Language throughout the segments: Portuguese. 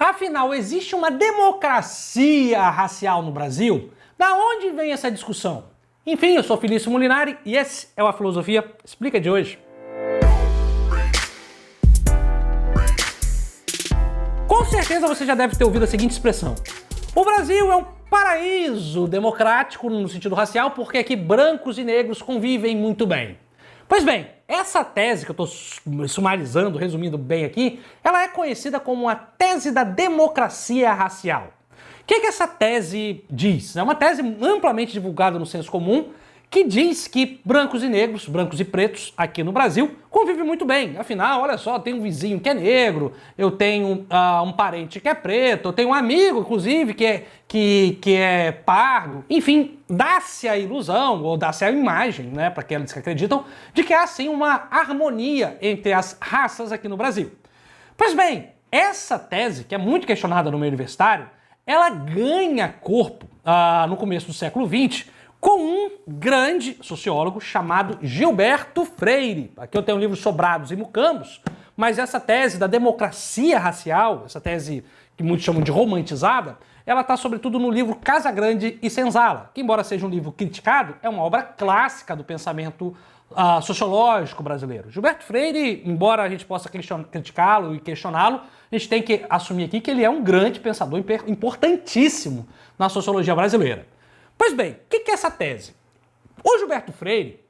Afinal, existe uma democracia racial no Brasil? Da onde vem essa discussão? Enfim, eu sou Felício Molinari e esse é o Filosofia Explica de hoje. Com certeza você já deve ter ouvido a seguinte expressão: O Brasil é um paraíso democrático no sentido racial porque aqui brancos e negros convivem muito bem. Pois bem, essa tese que eu estou sumarizando, resumindo bem aqui, ela é conhecida como a tese da democracia racial. O que, que essa tese diz? É uma tese amplamente divulgada no senso comum que diz que brancos e negros, brancos e pretos aqui no Brasil convivem muito bem. Afinal, olha só, tem um vizinho que é negro, eu tenho uh, um parente que é preto, eu tenho um amigo, inclusive, que é, que, que é pardo. Enfim, dá-se a ilusão, ou dá-se a imagem, né, para aqueles que acreditam, de que há sim uma harmonia entre as raças aqui no Brasil. Pois bem, essa tese, que é muito questionada no meio universitário, ela ganha corpo uh, no começo do século XX com um grande sociólogo chamado Gilberto Freire. Aqui eu tenho um livro Sobrados e Mucambos, mas essa tese da democracia racial, essa tese que muitos chamam de romantizada, ela está sobretudo no livro Casa Grande e Senzala, que embora seja um livro criticado, é uma obra clássica do pensamento uh, sociológico brasileiro. Gilberto Freire, embora a gente possa criticá-lo e questioná-lo, a gente tem que assumir aqui que ele é um grande pensador importantíssimo na sociologia brasileira. Pois bem, o que, que é essa tese? O Gilberto Freire,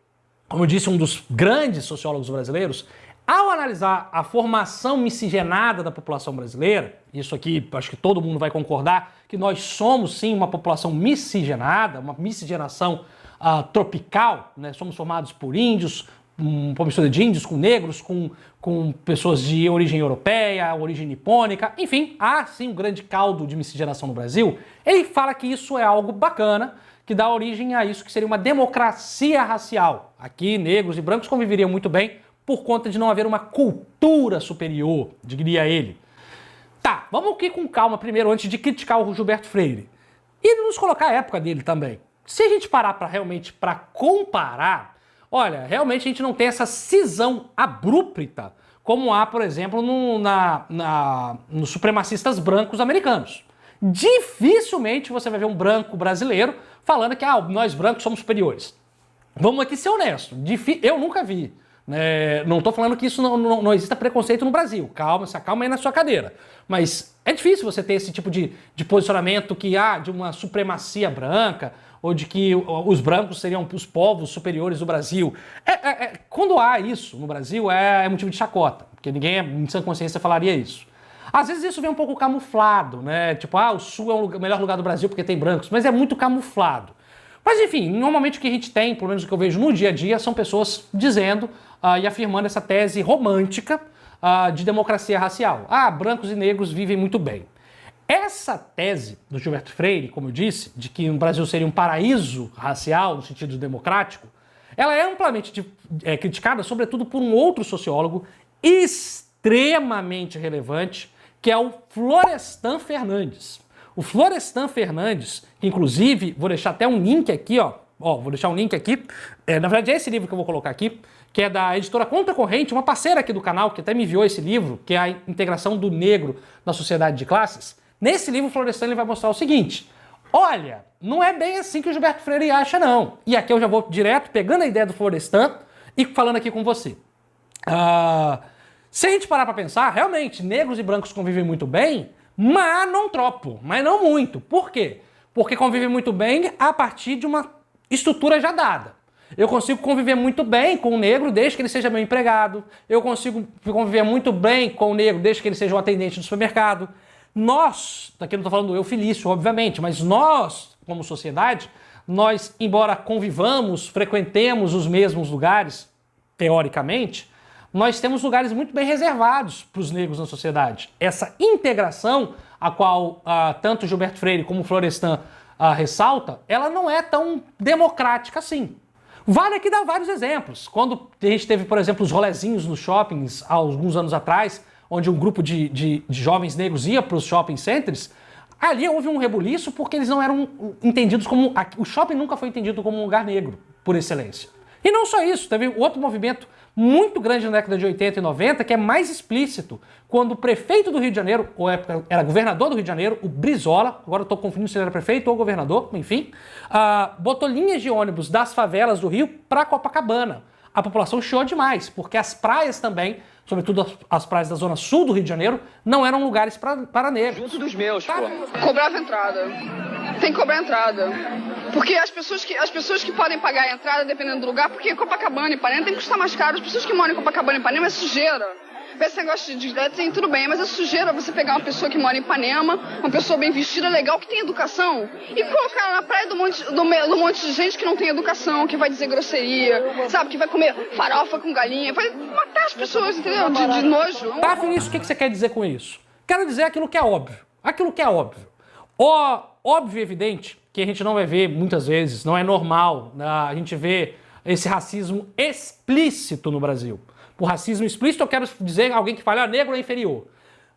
como eu disse, um dos grandes sociólogos brasileiros, ao analisar a formação miscigenada da população brasileira, isso aqui acho que todo mundo vai concordar que nós somos sim uma população miscigenada, uma miscigenação uh, tropical, né? somos formados por índios, uma mistura de índios com negros, com, com pessoas de origem europeia, origem nipônica, enfim, há sim um grande caldo de miscigenação no Brasil. Ele fala que isso é algo bacana, que dá origem a isso que seria uma democracia racial. Aqui, negros e brancos conviveriam muito bem por conta de não haver uma cultura superior, diria ele. Tá, vamos aqui com calma primeiro, antes de criticar o Gilberto Freire. E nos colocar a época dele também. Se a gente parar para realmente para comparar, Olha, realmente a gente não tem essa cisão abrupta como há, por exemplo, no, na, na, nos supremacistas brancos americanos. Dificilmente você vai ver um branco brasileiro falando que ah, nós brancos somos superiores. Vamos aqui ser honestos. Eu nunca vi. É, não estou falando que isso não, não, não, exista preconceito no Brasil. Calma, se acalma aí na sua cadeira. Mas é difícil você ter esse tipo de, de posicionamento que há ah, de uma supremacia branca ou de que os brancos seriam os povos superiores do Brasil. É, é, é, quando há isso no Brasil, é, é, motivo de chacota, porque ninguém em sã consciência falaria isso. Às vezes isso vem um pouco camuflado, né? Tipo, ah, o Sul é o melhor lugar do Brasil porque tem brancos, mas é muito camuflado. Mas enfim, normalmente o que a gente tem, pelo menos o que eu vejo no dia a dia, são pessoas dizendo uh, e afirmando essa tese romântica uh, de democracia racial. Ah, brancos e negros vivem muito bem. Essa tese do Gilberto Freire, como eu disse, de que o Brasil seria um paraíso racial, no sentido democrático, ela é amplamente é, criticada, sobretudo por um outro sociólogo extremamente relevante, que é o Florestan Fernandes. O Florestan Fernandes, que inclusive, vou deixar até um link aqui, ó, ó vou deixar um link aqui, é, na verdade é esse livro que eu vou colocar aqui, que é da editora Contracorrente, uma parceira aqui do canal, que até me enviou esse livro, que é a integração do negro na sociedade de classes. Nesse livro, Florestan ele vai mostrar o seguinte: olha, não é bem assim que o Gilberto Freire acha, não. E aqui eu já vou direto pegando a ideia do Florestan e falando aqui com você. Uh, se a gente parar para pensar, realmente, negros e brancos convivem muito bem, mas não tropo, mas não muito. Por quê? Porque convivem muito bem a partir de uma estrutura já dada. Eu consigo conviver muito bem com o negro desde que ele seja meu empregado. Eu consigo conviver muito bem com o negro desde que ele seja um atendente do supermercado. Nós, daqui não estou falando eu, Felício, obviamente, mas nós, como sociedade, nós, embora convivamos, frequentemos os mesmos lugares, teoricamente, nós temos lugares muito bem reservados para os negros na sociedade. Essa integração, a qual ah, tanto Gilberto Freire como Florestan ah, ressalta, ela não é tão democrática assim. Vale aqui dar vários exemplos. Quando a gente teve, por exemplo, os rolezinhos nos shoppings há alguns anos atrás, onde um grupo de, de, de jovens negros ia para os shopping centers, ali houve um rebuliço porque eles não eram entendidos como. O shopping nunca foi entendido como um lugar negro, por excelência. E não só isso, teve outro movimento muito grande na década de 80 e 90, que é mais explícito, quando o prefeito do Rio de Janeiro, ou época era governador do Rio de Janeiro, o Brizola, agora eu estou confundindo se ele era prefeito ou governador, enfim, uh, botou linhas de ônibus das favelas do Rio para Copacabana. A população chiou demais, porque as praias também, sobretudo as praias da zona sul do Rio de Janeiro, não eram lugares pra, para negros. Junto dos meus, pô. Cobrava entrada. Tem que cobrar entrada. Porque as pessoas que, as pessoas que podem pagar a entrada, dependendo do lugar, porque Copacabana e Ipanema tem que custar mais caro. As pessoas que moram em Copacabana e Ipanema é sujeira. Esse negócio de tem tudo bem, mas é sujeira você pegar uma pessoa que mora em Ipanema, uma pessoa bem vestida, legal, que tem educação, e colocar ela na praia do monte, do, do monte de gente que não tem educação, que vai dizer grosseria, sabe, que vai comer farofa com galinha, vai matar as pessoas, entendeu? De, de nojo. Tá, Vinícius, o que que você quer dizer com isso? Quero dizer aquilo que é óbvio. Aquilo que é óbvio. Ó, óbvio e evidente que a gente não vai ver muitas vezes, não é normal né, a gente ver esse racismo explícito no Brasil. Por racismo explícito, eu quero dizer alguém que fala, ah, negro é inferior.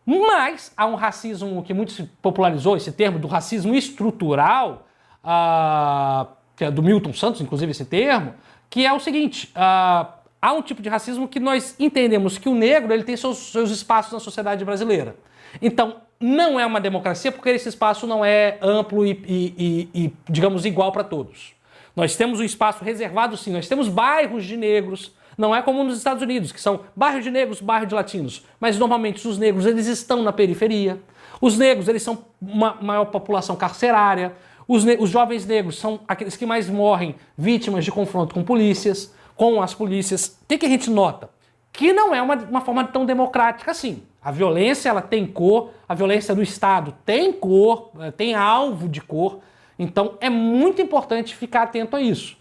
Mas há um racismo que muito se popularizou, esse termo do racismo estrutural, ah, que é do Milton Santos, inclusive esse termo, que é o seguinte: ah, há um tipo de racismo que nós entendemos que o negro ele tem seus, seus espaços na sociedade brasileira. Então, não é uma democracia porque esse espaço não é amplo e, e- e- e, digamos, igual para todos. Nós temos um espaço reservado, sim. Nós temos bairros de negros. Não é como nos Estados Unidos, que são bairros de negros, bairros de latinos. Mas normalmente os negros eles estão na periferia. Os negros eles são uma maior população carcerária. Os, os jovens negros são aqueles que mais morrem vítimas de confronto com polícias, com as polícias. O que, que a gente nota? Que não é uma, uma forma tão democrática assim. A violência ela tem cor, a violência do Estado tem cor, eh, tem alvo de cor. Então é muito importante ficar atento a isso.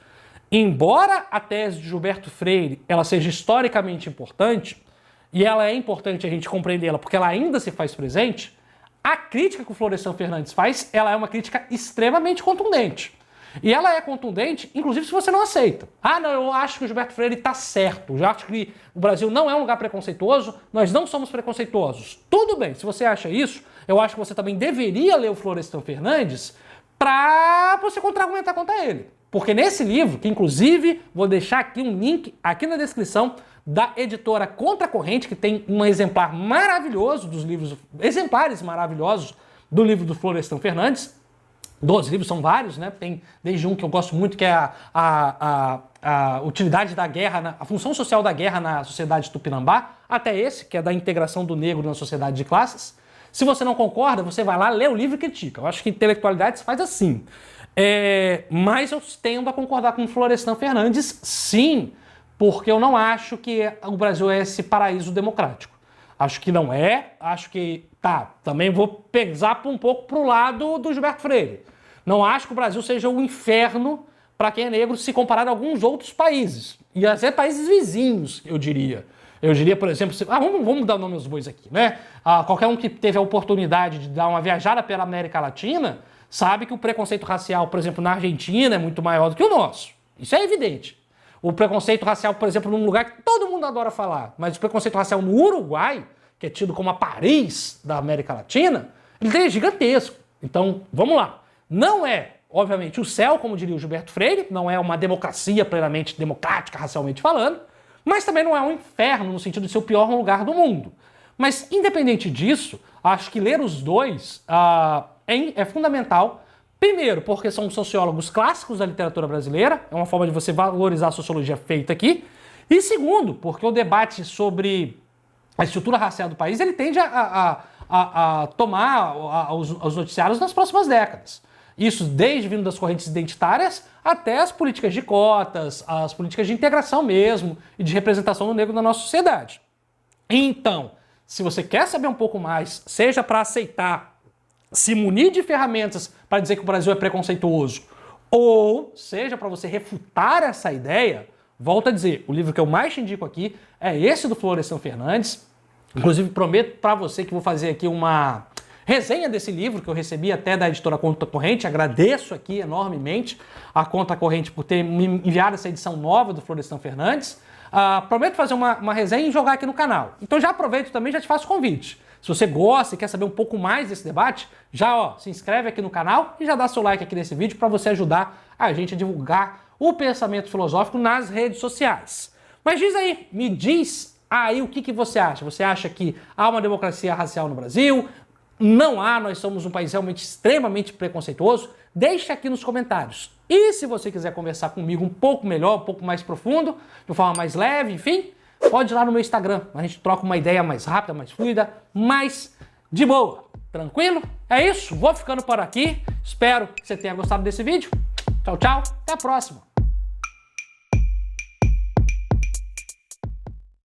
Embora a tese de Gilberto Freire ela seja historicamente importante, e ela é importante a gente compreendê-la porque ela ainda se faz presente, a crítica que o Florestan Fernandes faz, ela é uma crítica extremamente contundente. E ela é contundente, inclusive se você não aceita. Ah, não, eu acho que o Gilberto Freire está certo. Eu acho que o Brasil não é um lugar preconceituoso, nós não somos preconceituosos. Tudo bem, se você acha isso, eu acho que você também deveria ler o Florestan Fernandes para você contra-argumentar contra ele. Porque nesse livro, que inclusive vou deixar aqui um link aqui na descrição da editora Contra Corrente, que tem um exemplar maravilhoso dos livros, exemplares maravilhosos do livro do Florestan Fernandes. Dois livros são vários, né? Tem desde um que eu gosto muito, que é a, a, a, a utilidade da guerra, na- a função social da guerra na sociedade tupinambá, até esse, que é da integração do negro na sociedade de classes. Se você não concorda, você vai lá, lê o livro e critica. Eu acho que intelectualidade se faz assim. É, mas eu tendo a concordar com o Florestan Fernandes, sim, porque eu não acho que o Brasil é esse paraíso democrático. Acho que não é, acho que tá. Também vou pesar um pouco pro lado do Gilberto Freire. Não acho que o Brasil seja um inferno para quem é negro se comparado a alguns outros países. E até países vizinhos, eu diria. Eu diria, por exemplo, se- ah, vamos, vamos dar nome aos bois aqui, né? Ah, qualquer um que teve a oportunidade de dar uma viajada pela América Latina sabe que o preconceito racial, por exemplo, na Argentina é muito maior do que o nosso. Isso é evidente. O preconceito racial, por exemplo, num lugar que todo mundo adora falar, mas o preconceito racial no Uruguai, que é tido como a Paris da América Latina, ele é gigantesco. Então, vamos lá. Não é, obviamente, o céu, como diria o Gilberto Freire, não é uma democracia plenamente democrática, racialmente falando, mas também não é um inferno no sentido de ser o pior lugar do mundo. Mas, independente disso, acho que ler os dois ah, é, é fundamental. Primeiro, porque são sociólogos clássicos da literatura brasileira, é uma forma de você valorizar a sociologia feita aqui. E segundo, porque o debate sobre a estrutura racial do país ele tende a, a- a- a tomar os, os noticiários nas próximas décadas. Isso desde vindo das correntes identitárias até as políticas de cotas, as políticas de integração mesmo e de representação do negro na nossa sociedade. Então, se você quer saber um pouco mais, seja para aceitar, se munir de ferramentas para dizer que o Brasil é preconceituoso, ou seja para você refutar essa ideia, volto a dizer, o livro que eu mais te indico aqui é esse do Florestan Fernandes. Inclusive, prometo para você que vou fazer aqui uma resenha desse livro que eu recebi até da editora Conta Corrente. Agradeço aqui enormemente a Conta Corrente por ter me enviado essa edição nova do Florestan Fernandes. Ah, prometo fazer uma, uma resenha e jogar aqui no canal. Então já aproveito também já te faço convite. Se você gosta e quer saber um pouco mais desse debate, já ó, se inscreve aqui no canal e já dá seu like aqui nesse vídeo para você ajudar a gente a divulgar o pensamento filosófico nas redes sociais. Mas diz aí, me diz aí o que, que você acha. Você acha que há uma democracia racial no Brasil? Não há, nós somos um país realmente extremamente preconceituoso? Deixe aqui nos comentários. E se você quiser conversar comigo um pouco melhor, um pouco mais profundo, de forma mais leve, enfim, pode ir lá no meu Instagram. A gente troca uma ideia mais rápida, mais fluida, mais de boa. Tranquilo? É isso, vou ficando por aqui. Espero que você tenha gostado desse vídeo. Tchau, tchau. Até a próxima.